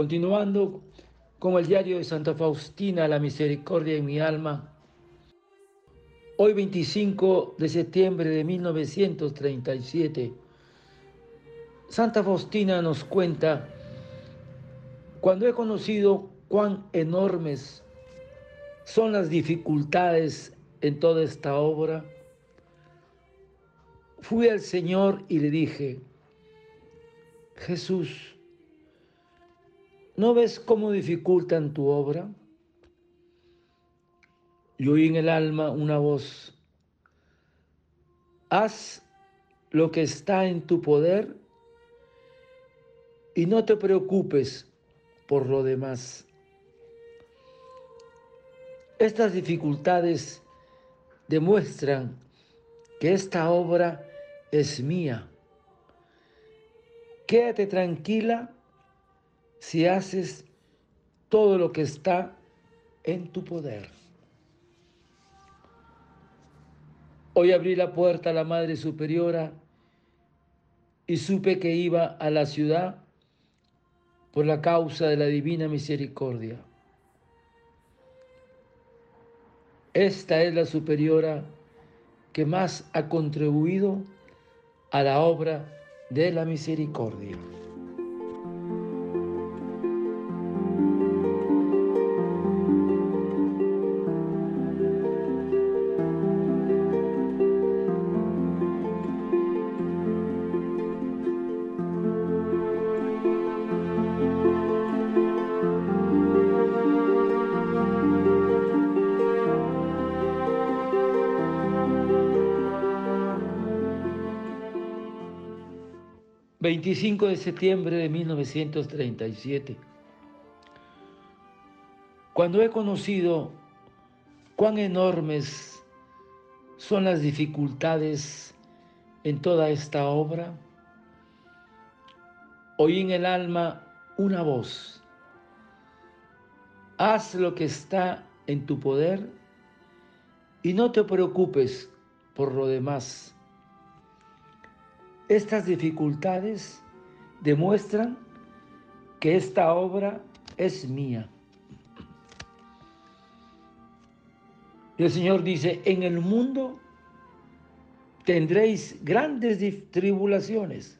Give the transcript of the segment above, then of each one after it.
Continuando con el diario de Santa Faustina, la misericordia en mi alma. Hoy 25 de septiembre de 1937, Santa Faustina nos cuenta, cuando he conocido cuán enormes son las dificultades en toda esta obra, fui al Señor y le dije, Jesús, ¿no ves cómo dificultan tu obra? Y oí en el alma una voz, haz lo que está en tu poder y no te preocupes por lo demás. Estas dificultades demuestran que esta obra es mía. Quédate tranquila si haces todo lo que está en tu poder. Hoy abrí la puerta a la Madre Superiora y supe que iba a la ciudad por la causa de la divina misericordia. Esta es la superiora que más ha contribuido a la obra de la misericordia. 25 de septiembre de 1937. Cuando he conocido cuán enormes son las dificultades en toda esta obra, oí en el alma una voz. Haz lo que está en tu poder y no te preocupes por lo demás estas dificultades demuestran que esta obra es mía. El Señor dice, en el mundo tendréis grandes tribulaciones,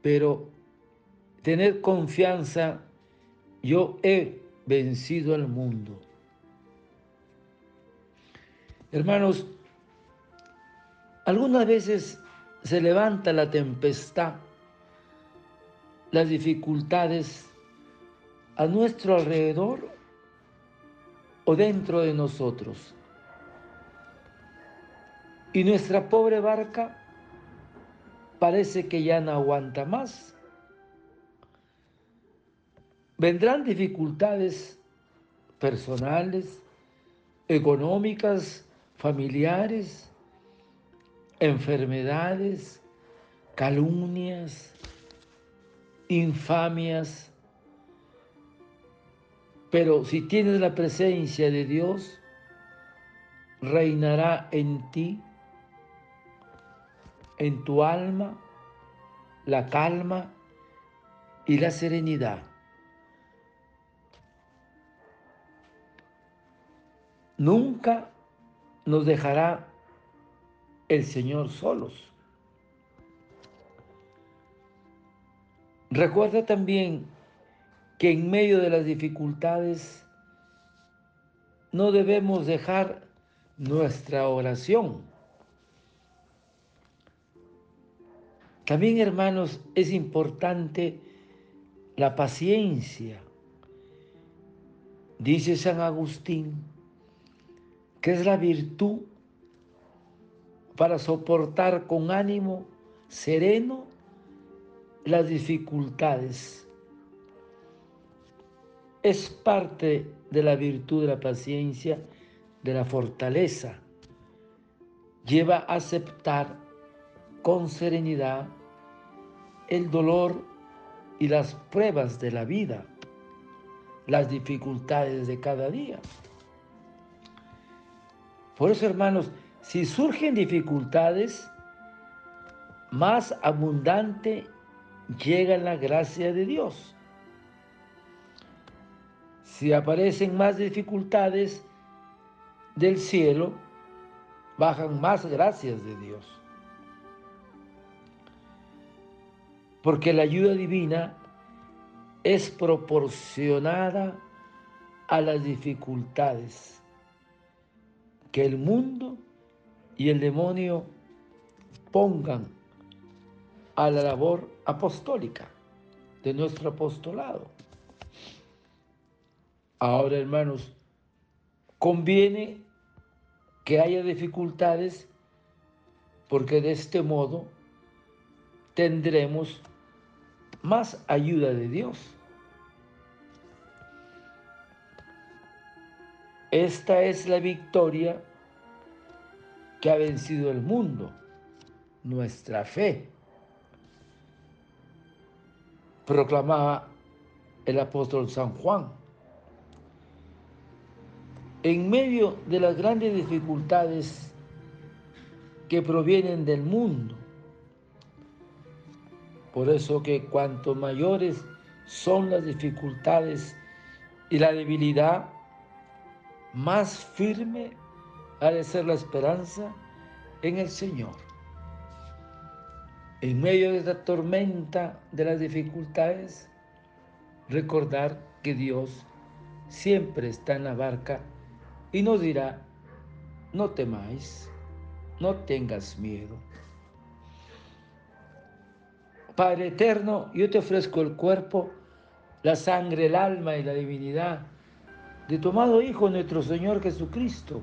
pero tener confianza, yo he vencido al mundo. Hermanos, algunas veces se levanta la tempestad, las dificultades a nuestro alrededor o dentro de nosotros. Y nuestra pobre barca parece que ya no aguanta más. Vendrán dificultades personales, económicas, familiares, enfermedades, calumnias, infamias. Pero si tienes la presencia de Dios, reinará en ti, en tu alma, la calma y la serenidad. Nunca nos dejará el Señor solos. Recuerda también que en medio de las dificultades no debemos dejar nuestra oración. También, hermanos, es importante la paciencia. Dice San Agustín que es la virtud para soportar con ánimo sereno las dificultades. Es parte de la virtud de la paciencia, de la fortaleza. Lleva a aceptar con serenidad el dolor y las pruebas de la vida, las dificultades de cada día. Por eso, hermanos, si surgen dificultades, más abundante llega la gracia de Dios. Si aparecen más dificultades del cielo, bajan más gracias de Dios. Porque la ayuda divina es proporcionada a las dificultades que el mundo y el demonio pongan a la labor apostólica de nuestro apostolado. Ahora, hermanos, conviene que haya dificultades porque de este modo tendremos más ayuda de Dios. Esta es la victoria que ha vencido el mundo, nuestra fe, proclamaba el apóstol San Juan. En medio de las grandes dificultades que provienen del mundo, por eso que cuanto mayores son las dificultades y la debilidad, más firme ha de ser la esperanza en el Señor. En medio de esta tormenta de las dificultades, recordar que Dios siempre está en la barca y nos dirá, no temáis, no tengas miedo. Padre eterno, yo te ofrezco el cuerpo, la sangre, el alma y la divinidad de tu amado Hijo nuestro Señor Jesucristo,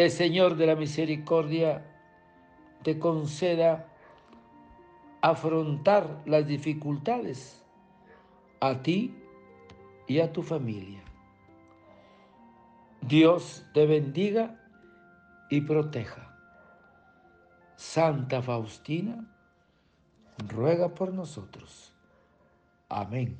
El Señor de la misericordia te conceda afrontar las dificultades a ti y a tu familia. Dios te bendiga y proteja. Santa Faustina, ruega por nosotros. Amén.